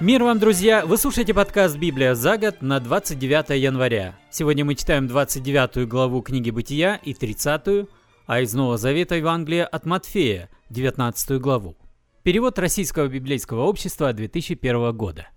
Мир вам, друзья! Вы слушаете подкаст «Библия за год» на 29 января. Сегодня мы читаем 29 главу книги «Бытия» и 30 а из Нового Завета Евангелия от Матфея, 19 главу. Перевод Российского библейского общества 2001 года.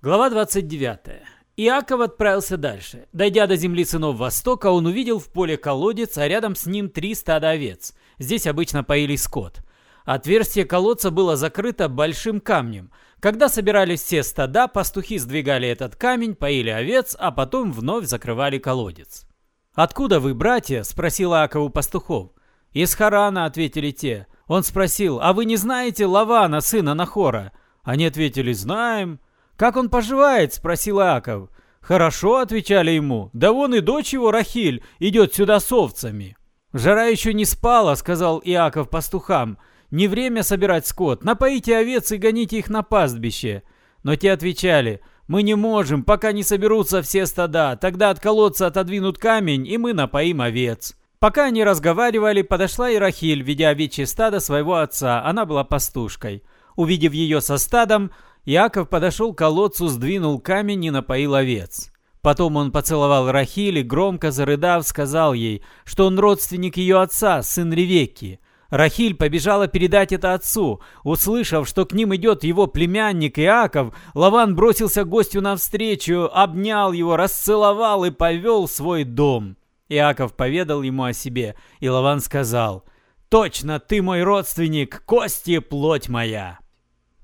Глава 29. Иаков отправился дальше. Дойдя до земли сынов Востока, он увидел в поле колодец, а рядом с ним три стада овец. Здесь обычно поили скот. Отверстие колодца было закрыто большим камнем. Когда собирались все стада, пастухи сдвигали этот камень, поили овец, а потом вновь закрывали колодец. «Откуда вы, братья?» – спросил Иаков у пастухов. «Из Харана», – ответили те. Он спросил, «А вы не знаете Лавана, сына Нахора?» Они ответили, «Знаем». «Как он поживает?» – спросил Иаков. «Хорошо», – отвечали ему. «Да вон и дочь его, Рахиль, идет сюда с овцами». «Жара еще не спала», – сказал Иаков пастухам. Не время собирать скот, напоите овец и гоните их на пастбище. Но те отвечали, мы не можем, пока не соберутся все стада, тогда от колодца отодвинут камень, и мы напоим овец. Пока они разговаривали, подошла и Рахиль, ведя овечье стадо своего отца, она была пастушкой. Увидев ее со стадом, Яков подошел к колодцу, сдвинул камень и напоил овец. Потом он поцеловал Рахиль и, громко зарыдав, сказал ей, что он родственник ее отца, сын Ревекки. Рахиль побежала передать это отцу. Услышав, что к ним идет его племянник Иаков, Лаван бросился гостю навстречу, обнял его, расцеловал и повел в свой дом. Иаков поведал ему о себе, и Лаван сказал, «Точно ты мой родственник, кости плоть моя».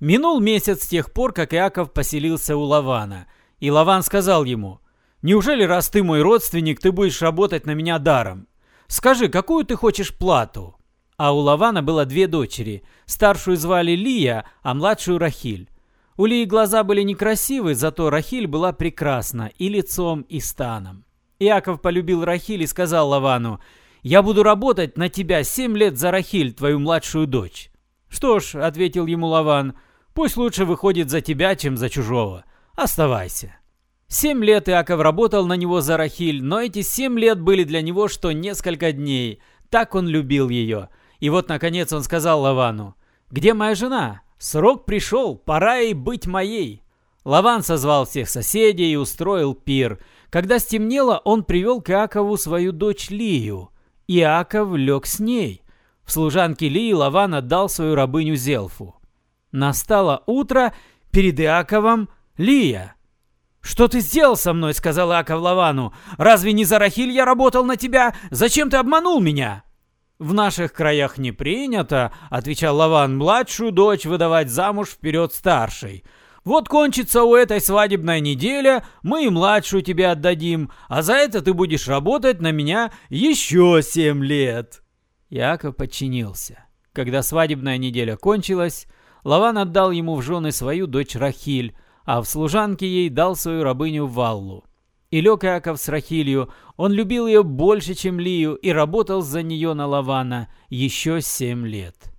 Минул месяц с тех пор, как Иаков поселился у Лавана, и Лаван сказал ему, «Неужели, раз ты мой родственник, ты будешь работать на меня даром? Скажи, какую ты хочешь плату?» А у Лавана было две дочери. Старшую звали Лия, а младшую Рахиль. У Лии глаза были некрасивы, зато Рахиль была прекрасна и лицом, и станом. Иаков полюбил Рахиль и сказал Лавану, «Я буду работать на тебя семь лет за Рахиль, твою младшую дочь». «Что ж», — ответил ему Лаван, «пусть лучше выходит за тебя, чем за чужого. Оставайся». Семь лет Иаков работал на него за Рахиль, но эти семь лет были для него что несколько дней. Так он любил ее. И вот, наконец, он сказал Лавану, «Где моя жена? Срок пришел, пора ей быть моей». Лаван созвал всех соседей и устроил пир. Когда стемнело, он привел к Иакову свою дочь Лию. Иаков лег с ней. В служанке Лии Лаван отдал свою рабыню Зелфу. Настало утро, перед Иаковом Лия. «Что ты сделал со мной?» — сказал Иаков Лавану. «Разве не за Рахиль я работал на тебя? Зачем ты обманул меня?» «В наших краях не принято», — отвечал Лаван, — «младшую дочь выдавать замуж вперед старшей. Вот кончится у этой свадебная неделя, мы и младшую тебе отдадим, а за это ты будешь работать на меня еще семь лет». Яков подчинился. Когда свадебная неделя кончилась, Лаван отдал ему в жены свою дочь Рахиль, а в служанке ей дал свою рабыню Валлу. И лег Иаков с Рахилью, он любил ее больше, чем Лию, и работал за нее на Лавана еще семь лет.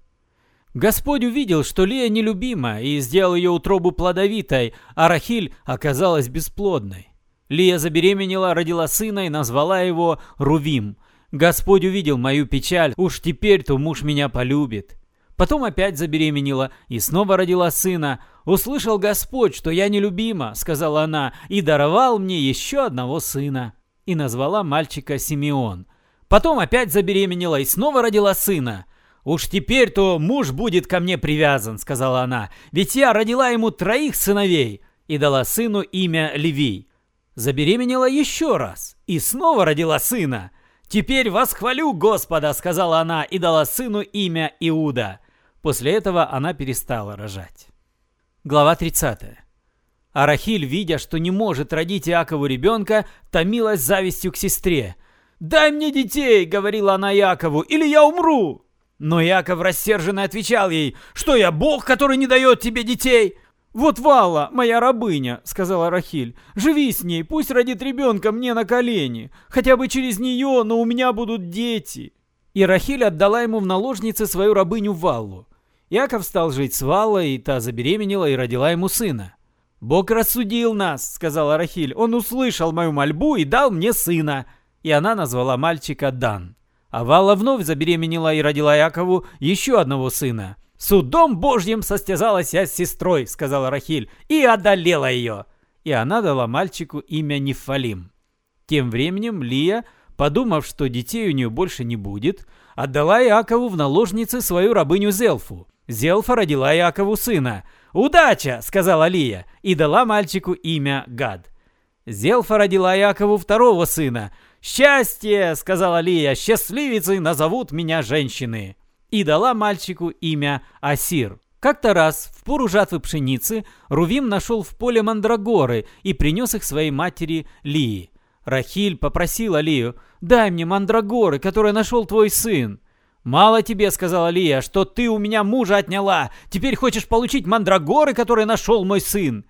Господь увидел, что Лия нелюбима, и сделал ее утробу плодовитой, а Рахиль оказалась бесплодной. Лия забеременела, родила сына и назвала его Рувим. Господь увидел мою печаль, уж теперь-то муж меня полюбит. Потом опять забеременела и снова родила сына. «Услышал Господь, что я нелюбима», — сказала она, — «и даровал мне еще одного сына». И назвала мальчика Симеон. Потом опять забеременела и снова родила сына. «Уж теперь-то муж будет ко мне привязан», — сказала она, — «ведь я родила ему троих сыновей» и дала сыну имя Левий. Забеременела еще раз и снова родила сына. «Теперь восхвалю Господа», — сказала она, и дала сыну имя Иуда. После этого она перестала рожать. Глава 30. А Рахиль, видя, что не может родить Иакову ребенка, томилась завистью к сестре. «Дай мне детей!» — говорила она Якову, — «или я умру!» Но Яков рассерженно отвечал ей, «Что я, Бог, который не дает тебе детей?» «Вот Вала, моя рабыня», — сказала Рахиль. «Живи с ней, пусть родит ребенка мне на колени. Хотя бы через нее, но у меня будут дети». И Рахиль отдала ему в наложнице свою рабыню Валлу. Яков стал жить с Валой, и та забеременела и родила ему сына. «Бог рассудил нас», — сказала Рахиль. «Он услышал мою мольбу и дал мне сына». И она назвала мальчика Дан. А Вала вновь забеременела и родила Якову еще одного сына. «Судом Божьим состязалась я с сестрой», — сказала Рахиль, — «и одолела ее». И она дала мальчику имя Нефалим. Тем временем Лия, подумав, что детей у нее больше не будет, отдала Иакову в наложницы свою рабыню Зелфу. Зелфа родила Иакову сына. «Удача!» — сказала Лия, и дала мальчику имя Гад. Зелфа родила Иакову второго сына. «Счастье!» — сказала Лия, «счастливицей назовут меня женщины!» И дала мальчику имя Асир. Как-то раз, в пору жатвы пшеницы, Рувим нашел в поле мандрагоры и принес их своей матери Лии. Рахиль попросила Лию, «Дай мне мандрагоры, которые нашел твой сын». «Мало тебе, — сказала Лия, — что ты у меня мужа отняла. Теперь хочешь получить мандрагоры, которые нашел мой сын».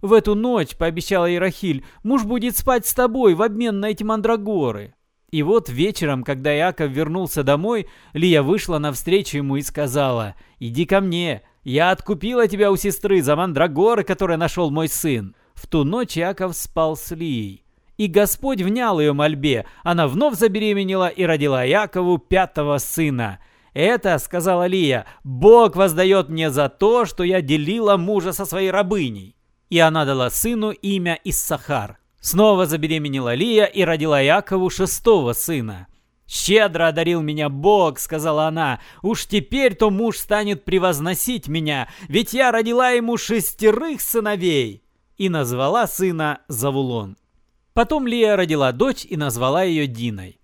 В эту ночь, пообещала ей Рахиль, муж будет спать с тобой в обмен на эти мандрагоры. И вот вечером, когда Иаков вернулся домой, Лия вышла навстречу ему и сказала, «Иди ко мне, я откупила тебя у сестры за мандрагоры, которые нашел мой сын». В ту ночь Иаков спал с Лией. И Господь внял ее мольбе. Она вновь забеременела и родила Якову пятого сына. «Это, — сказала Лия, — Бог воздает мне за то, что я делила мужа со своей рабыней». И она дала сыну имя Иссахар. Снова забеременела Лия и родила Якову шестого сына. «Щедро одарил меня Бог», — сказала она. «Уж теперь-то муж станет превозносить меня, ведь я родила ему шестерых сыновей». И назвала сына Завулон. Потом Лия родила дочь и назвала ее Диной.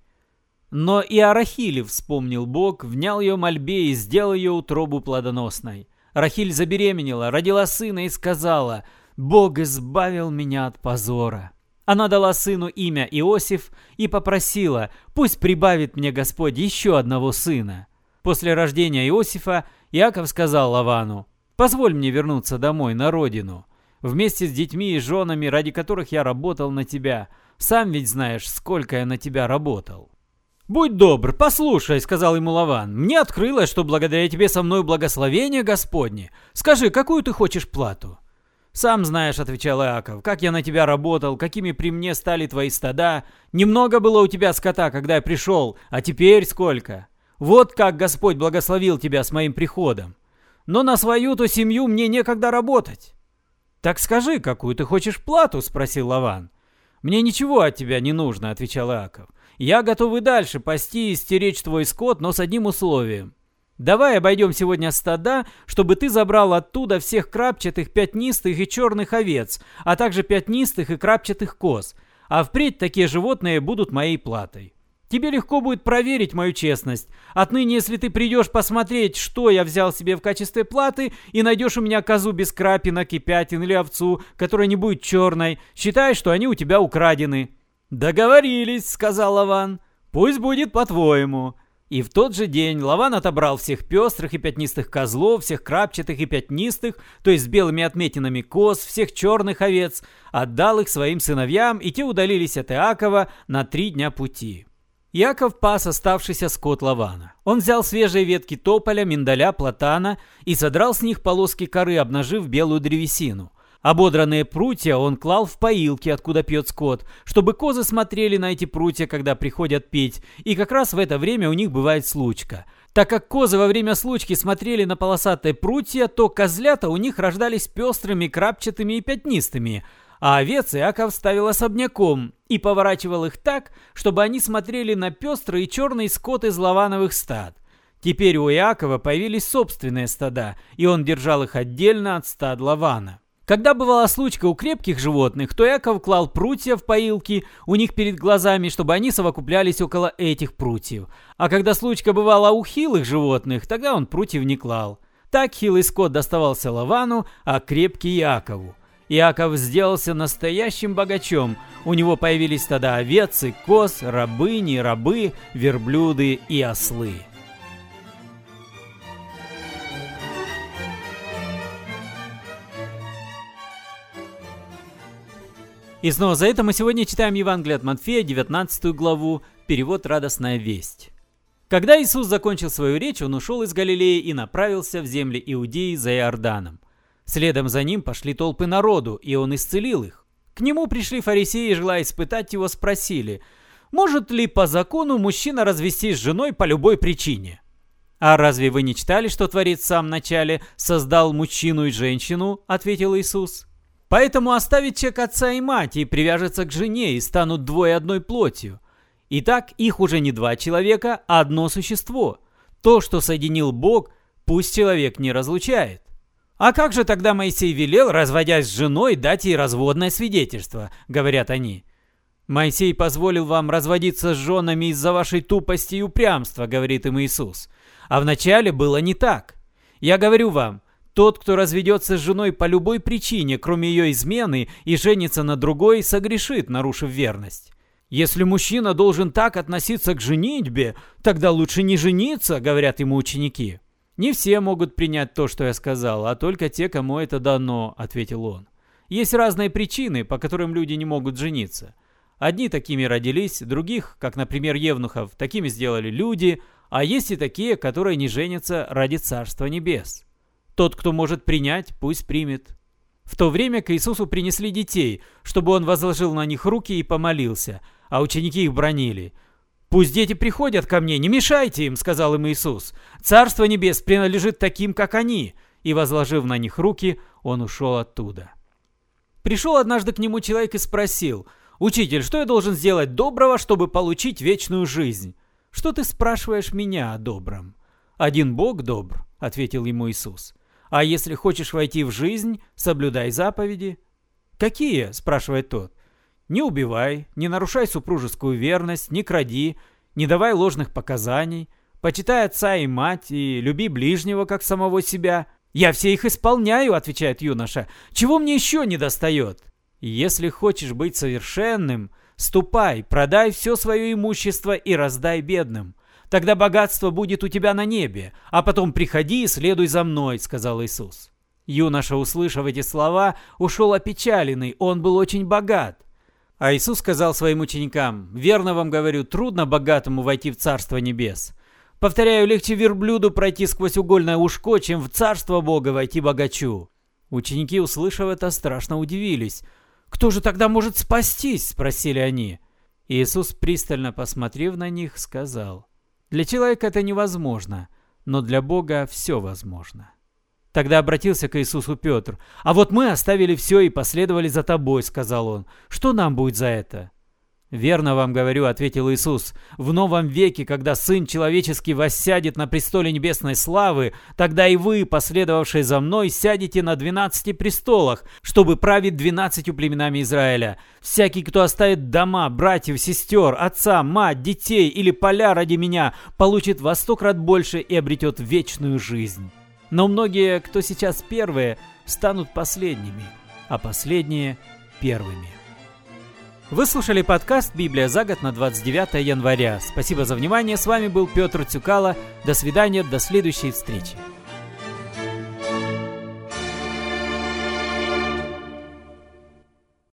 Но и о вспомнил Бог, внял ее мольбе и сделал ее утробу плодоносной. Рахиль забеременела, родила сына и сказала, «Бог избавил меня от позора». Она дала сыну имя Иосиф и попросила, «Пусть прибавит мне Господь еще одного сына». После рождения Иосифа Иаков сказал Лавану, «Позволь мне вернуться домой, на родину» вместе с детьми и женами, ради которых я работал на тебя. Сам ведь знаешь, сколько я на тебя работал». «Будь добр, послушай», — сказал ему Лаван. «Мне открылось, что благодаря тебе со мной благословение Господне. Скажи, какую ты хочешь плату?» «Сам знаешь», — отвечал Иаков, — «как я на тебя работал, какими при мне стали твои стада. Немного было у тебя скота, когда я пришел, а теперь сколько? Вот как Господь благословил тебя с моим приходом. Но на свою-то семью мне некогда работать. «Так скажи, какую ты хочешь плату?» – спросил Лаван. «Мне ничего от тебя не нужно», – отвечал Иаков. «Я готов и дальше пасти и стеречь твой скот, но с одним условием. Давай обойдем сегодня стада, чтобы ты забрал оттуда всех крапчатых, пятнистых и черных овец, а также пятнистых и крапчатых коз, а впредь такие животные будут моей платой». Тебе легко будет проверить мою честность. Отныне, если ты придешь посмотреть, что я взял себе в качестве платы, и найдешь у меня козу без крапинок и пятен или овцу, которая не будет черной, считай, что они у тебя украдены». «Договорились», — сказал Лаван. «Пусть будет по-твоему». И в тот же день Лаван отобрал всех пестрых и пятнистых козлов, всех крапчатых и пятнистых, то есть с белыми отметинами коз, всех черных овец, отдал их своим сыновьям, и те удалились от Иакова на три дня пути. Яков пас оставшийся скот Лавана. Он взял свежие ветки тополя, миндаля, платана и содрал с них полоски коры, обнажив белую древесину. Ободранные прутья он клал в поилки, откуда пьет скот, чтобы козы смотрели на эти прутья, когда приходят пить, и как раз в это время у них бывает случка. Так как козы во время случки смотрели на полосатые прутья, то козлята у них рождались пестрыми, крапчатыми и пятнистыми – а овец Иаков ставил особняком и поворачивал их так, чтобы они смотрели на пестрый черный скот из лавановых стад. Теперь у Иакова появились собственные стада, и он держал их отдельно от стад Лавана. Когда бывала случка у крепких животных, то Яков клал прутья в поилки у них перед глазами, чтобы они совокуплялись около этих прутьев. А когда случка бывала у хилых животных, тогда он прутьев не клал. Так хилый скот доставался Лавану, а крепкий Якову. Иаков сделался настоящим богачом. У него появились стада овец и коз, рабыни, рабы, верблюды и ослы. И снова за это мы сегодня читаем Евангелие от Матфея, 19 главу, перевод «Радостная весть». Когда Иисус закончил свою речь, он ушел из Галилеи и направился в земли Иудеи за Иорданом. Следом за ним пошли толпы народу, и он исцелил их. К нему пришли фарисеи, желая испытать его, спросили, может ли по закону мужчина развестись с женой по любой причине? «А разве вы не читали, что Творец в самом начале создал мужчину и женщину?» — ответил Иисус. «Поэтому оставит человек отца и мать и привяжется к жене, и станут двое одной плотью. Итак, их уже не два человека, а одно существо. То, что соединил Бог, пусть человек не разлучает». «А как же тогда Моисей велел, разводясь с женой, дать ей разводное свидетельство?» — говорят они. «Моисей позволил вам разводиться с женами из-за вашей тупости и упрямства», — говорит им Иисус. «А вначале было не так. Я говорю вам, тот, кто разведется с женой по любой причине, кроме ее измены, и женится на другой, согрешит, нарушив верность. Если мужчина должен так относиться к женитьбе, тогда лучше не жениться, говорят ему ученики. Не все могут принять то, что я сказал, а только те, кому это дано, ответил он. Есть разные причины, по которым люди не могут жениться. Одни такими родились, других, как, например, Евнухов, такими сделали люди, а есть и такие, которые не женятся ради Царства Небес. Тот, кто может принять, пусть примет. В то время к Иисусу принесли детей, чтобы он возложил на них руки и помолился, а ученики их бронили. «Пусть дети приходят ко мне, не мешайте им», — сказал им Иисус. «Царство небес принадлежит таким, как они». И, возложив на них руки, он ушел оттуда. Пришел однажды к нему человек и спросил — «Учитель, что я должен сделать доброго, чтобы получить вечную жизнь?» «Что ты спрашиваешь меня о добром?» «Один Бог добр», — ответил ему Иисус. «А если хочешь войти в жизнь, соблюдай заповеди». «Какие?» — спрашивает тот. «Не убивай, не нарушай супружескую верность, не кради, не давай ложных показаний, почитай отца и мать и люби ближнего, как самого себя». «Я все их исполняю», — отвечает юноша. «Чего мне еще не достает?» Если хочешь быть совершенным, ступай, продай все свое имущество и раздай бедным. Тогда богатство будет у тебя на небе, а потом приходи и следуй за мной», — сказал Иисус. Юноша, услышав эти слова, ушел опечаленный, он был очень богат. А Иисус сказал своим ученикам, «Верно вам говорю, трудно богатому войти в Царство Небес. Повторяю, легче верблюду пройти сквозь угольное ушко, чем в Царство Бога войти богачу». Ученики, услышав это, страшно удивились — «Кто же тогда может спастись?» – спросили они. Иисус, пристально посмотрев на них, сказал, «Для человека это невозможно, но для Бога все возможно». Тогда обратился к Иисусу Петр. «А вот мы оставили все и последовали за тобой», — сказал он. «Что нам будет за это?» «Верно вам говорю», — ответил Иисус, — «в новом веке, когда Сын Человеческий воссядет на престоле небесной славы, тогда и вы, последовавшие за мной, сядете на двенадцати престолах, чтобы править двенадцатью племенами Израиля. Всякий, кто оставит дома, братьев, сестер, отца, мать, детей или поля ради меня, получит во сто крат больше и обретет вечную жизнь. Но многие, кто сейчас первые, станут последними, а последние — первыми». Вы слушали подкаст «Библия за год» на 29 января. Спасибо за внимание. С вами был Петр Цюкало. До свидания, до следующей встречи.